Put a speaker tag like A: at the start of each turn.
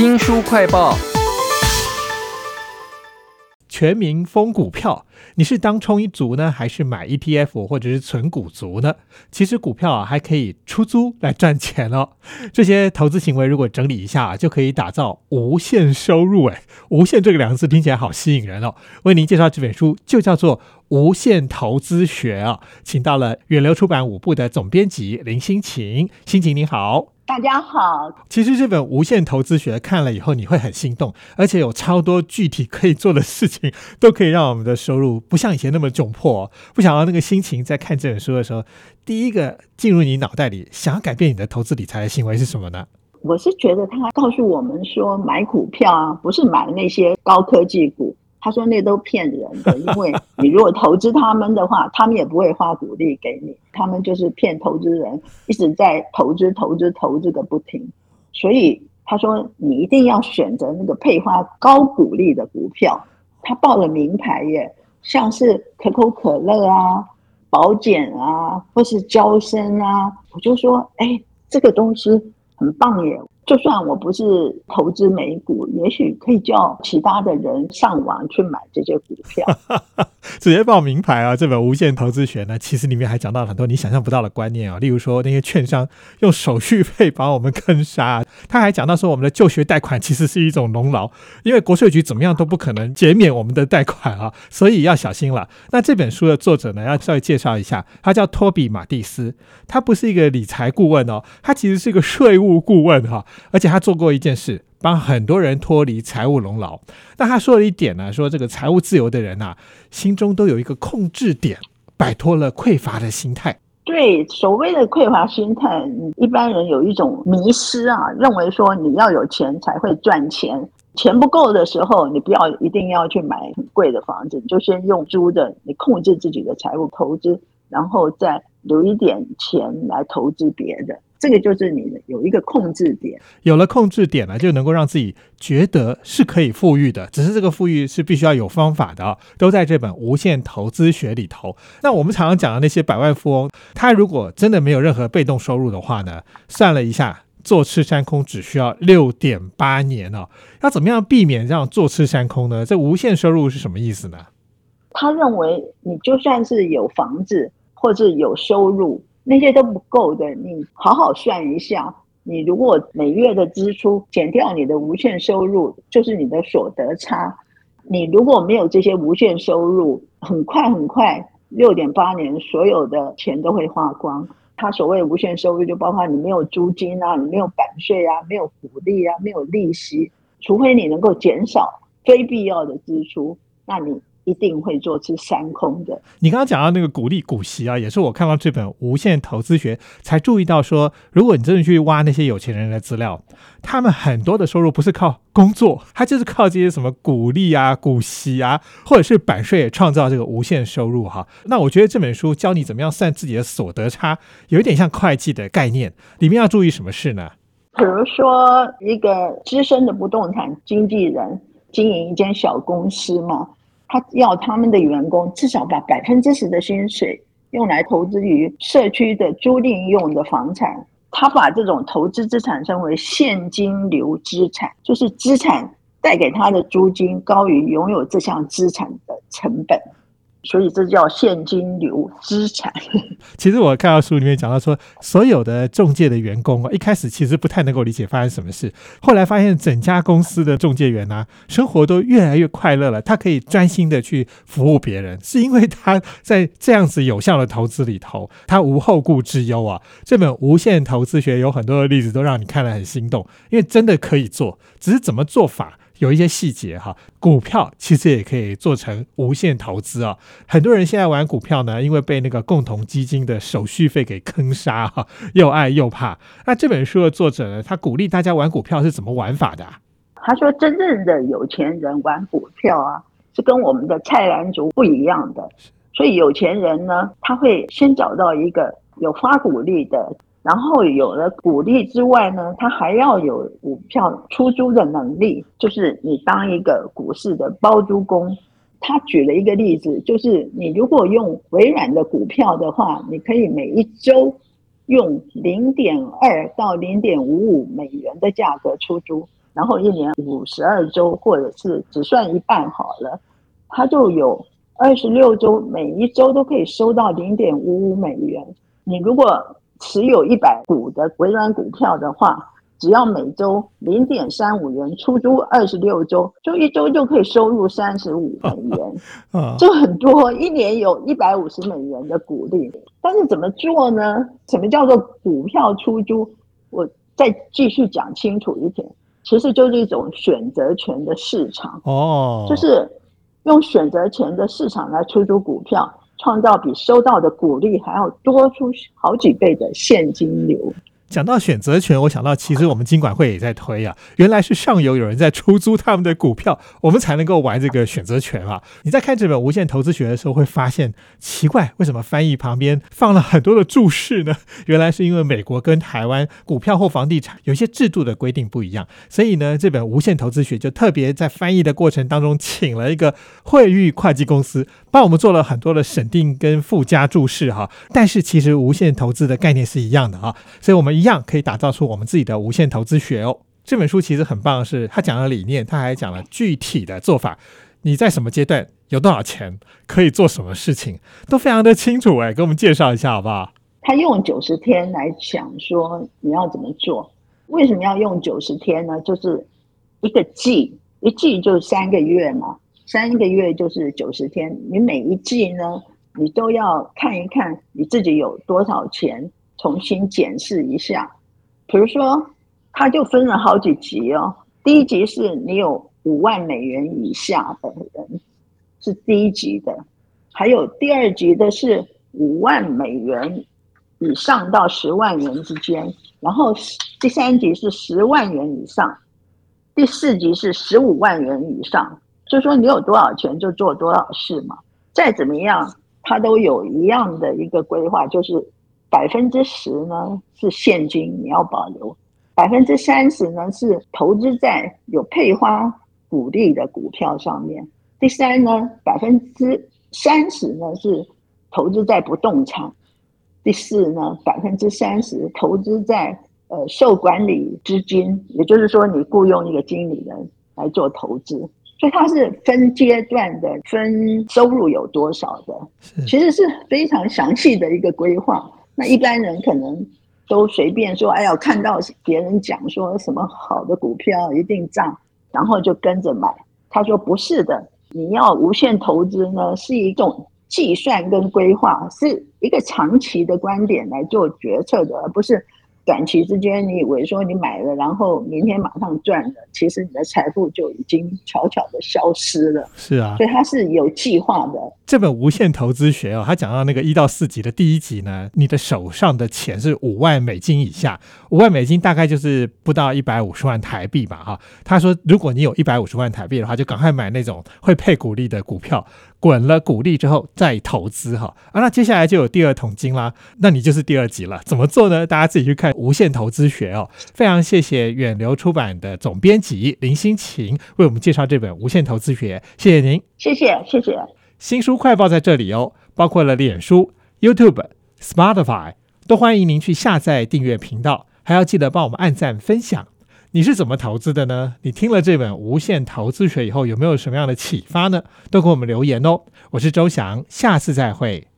A: 新书快报。
B: 全民疯股票，你是当冲一族呢，还是买 ETF 或者是存股族呢？其实股票啊还可以出租来赚钱哦。这些投资行为如果整理一下，就可以打造无限收入。哎，无限这个两个字听起来好吸引人哦。为您介绍这本书就叫做《无限投资学》啊，请到了远流出版五部的总编辑林心晴，心晴你好。
C: 大家好，
B: 其实这本《无限投资学》看了以后，你会很心动，而且有超多具体可以做的事情，都可以让我们的收入不像以前那么窘迫。不想要那个心情，在看这本书的时候，第一个进入你脑袋里，想要改变你的投资理财的行为是什么呢？
C: 我是觉得他告诉我们说，买股票啊，不是买那些高科技股。他说那都骗人的，因为你如果投资他们的话，他们也不会发股利给你，他们就是骗投资人，一直在投资、投资、投资个不停。所以他说你一定要选择那个配发高股利的股票。他报了名牌耶，像是可口可乐啊、保险啊，或是交生啊，我就说，哎，这个东西很棒耶。就算我不是投资美股，也许可以叫其他的人上网去买这些股票，
B: 直接报名牌啊！这本《无限投资学》呢，其实里面还讲到了很多你想象不到的观念啊，例如说那些券商用手续费 把我们坑杀，他还讲到说我们的就学贷款其实是一种农劳，因为国税局怎么样都不可能减免我们的贷款啊，所以要小心了。那这本书的作者呢，要稍微介绍一下，他叫托比马蒂斯，他不是一个理财顾问哦，他其实是一个税务顾问哈。而且他做过一件事，帮很多人脱离财务笼牢。那他说了一点呢，说这个财务自由的人呐，心中都有一个控制点，摆脱了匮乏的心态。
C: 对，所谓的匮乏心态，一般人有一种迷失啊，认为说你要有钱才会赚钱，钱不够的时候，你不要一定要去买很贵的房子，你就先用租的，你控制自己的财务投资，然后再留一点钱来投资别的。这个就是你的有一个控制点，
B: 有了控制点呢，就能够让自己觉得是可以富裕的。只是这个富裕是必须要有方法的，都在这本《无限投资学》里头。那我们常常讲的那些百万富翁，他如果真的没有任何被动收入的话呢？算了一下，坐吃山空只需要六点八年哦。要怎么样避免这样坐吃山空呢？这无限收入是什么意思呢？
C: 他认为你就算是有房子或者有收入。那些都不够的，你好好算一下。你如果每月的支出减掉你的无限收入，就是你的所得差。你如果没有这些无限收入，很快很快，六点八年所有的钱都会花光。他所谓无限收入，就包括你没有租金啊，你没有版税啊，没有福利啊，没有利息，除非你能够减少非必要的支出，那你。一定会做出三空的。
B: 你刚刚讲到那个股利股息啊，也是我看到这本《无限投资学》才注意到说，如果你真的去挖那些有钱人的资料，他们很多的收入不是靠工作，他就是靠这些什么股利啊、股息啊，或者是版税创造这个无限收入哈。那我觉得这本书教你怎么样算自己的所得差，有一点像会计的概念，里面要注意什么事呢？
C: 比如说，一个资深的不动产经纪人经营一间小公司嘛。他要他们的员工至少把百分之十的薪水用来投资于社区的租赁用的房产。他把这种投资资产称为现金流资产，就是资产带给他的租金高于拥有这项资产的成本。所以这叫现金流资产。
B: 其实我看到书里面讲到说，所有的中介的员工啊，一开始其实不太能够理解发生什么事，后来发现整家公司的中介员呢，生活都越来越快乐了。他可以专心的去服务别人，是因为他在这样子有效的投资里头，他无后顾之忧啊。这本《无限投资学》有很多的例子，都让你看了很心动，因为真的可以做，只是怎么做法。有一些细节哈，股票其实也可以做成无限投资啊。很多人现在玩股票呢，因为被那个共同基金的手续费给坑杀哈，又爱又怕。那这本书的作者呢，他鼓励大家玩股票是怎么玩法的？
C: 他说，真正的有钱人玩股票啊，是跟我们的菜篮族不一样的。所以有钱人呢，他会先找到一个有发股利的。然后有了股利之外呢，他还要有股票出租的能力，就是你当一个股市的包租公。他举了一个例子，就是你如果用微软的股票的话，你可以每一周用零点二到零点五五美元的价格出租。然后一年五十二周，或者是只算一半好了，他就有二十六周，每一周都可以收到零点五五美元。你如果持有一百股的微软股票的话，只要每周零点三五元出租二十六周，就一周就可以收入三十五美元，就很多。一年有一百五十美元的股利，但是怎么做呢？什么叫做股票出租？我再继续讲清楚一点，其实就是一种选择权的市场哦，就是用选择权的市场来出租股票，创造比收到的鼓励还要多出好几倍的现金流。
B: 讲到选择权，我想到其实我们金管会也在推啊，原来是上游有人在出租他们的股票，我们才能够玩这个选择权啊。你在看这本《无限投资学》的时候，会发现奇怪，为什么翻译旁边放了很多的注释呢？原来是因为美国跟台湾股票或房地产有些制度的规定不一样，所以呢，这本《无限投资学》就特别在翻译的过程当中，请了一个惠誉会计公司帮我们做了很多的审定跟附加注释哈。但是其实无限投资的概念是一样的啊，所以我们。一样可以打造出我们自己的无限投资学哦。这本书其实很棒是，他讲了理念，他还讲了具体的做法。你在什么阶段有多少钱，可以做什么事情，都非常的清楚哎，给我们介绍一下好不好？
C: 他用九十天来讲说你要怎么做。为什么要用九十天呢？就是一个季，一季就是三个月嘛，三个月就是九十天。你每一季呢，你都要看一看你自己有多少钱。重新检视一下，比如说，他就分了好几级哦。第一级是你有五万美元以下的人，是第一级的；还有第二级的是五万美元以上到十万元之间；然后第三级是十万元以上；第四级是十五万元以上。就说你有多少钱就做多少事嘛。再怎么样，他都有一样的一个规划，就是。百分之十呢是现金，你要保留；百分之三十呢是投资在有配发股利的股票上面。第三呢，百分之三十呢是投资在不动产。第四呢，百分之三十投资在呃受管理资金，也就是说你雇佣一个经理人来做投资，所以它是分阶段的，分收入有多少的，其实是非常详细的一个规划。那一般人可能都随便说，哎呀，看到别人讲说什么好的股票一定涨，然后就跟着买。他说不是的，你要无限投资呢，是一种计算跟规划，是一个长期的观点来做决策的，而不是。短期之间，你以为说你买了，然后明天马上赚了，其实你的财富就已经悄悄的消失了。
B: 是啊，
C: 所以它是有计划的。
B: 这本《无限投资学》哦，他讲到那个一到四集的第一集呢，你的手上的钱是五万美金以下，五万美金大概就是不到一百五十万台币吧，哈。他说，如果你有一百五十万台币的话，就赶快买那种会配股利的股票。滚了股利之后再投资哈啊，那接下来就有第二桶金啦，那你就是第二集了。怎么做呢？大家自己去看《无限投资学》哦。非常谢谢远流出版的总编辑林心晴为我们介绍这本《无限投资学》，谢谢您，
C: 谢谢谢谢。
B: 新书快报在这里哦，包括了脸书、YouTube、Spotify，都欢迎您去下载订阅频道，还要记得帮我们按赞分享。你是怎么投资的呢？你听了这本《无限投资学》以后，有没有什么样的启发呢？都给我们留言哦。我是周翔，下次再会。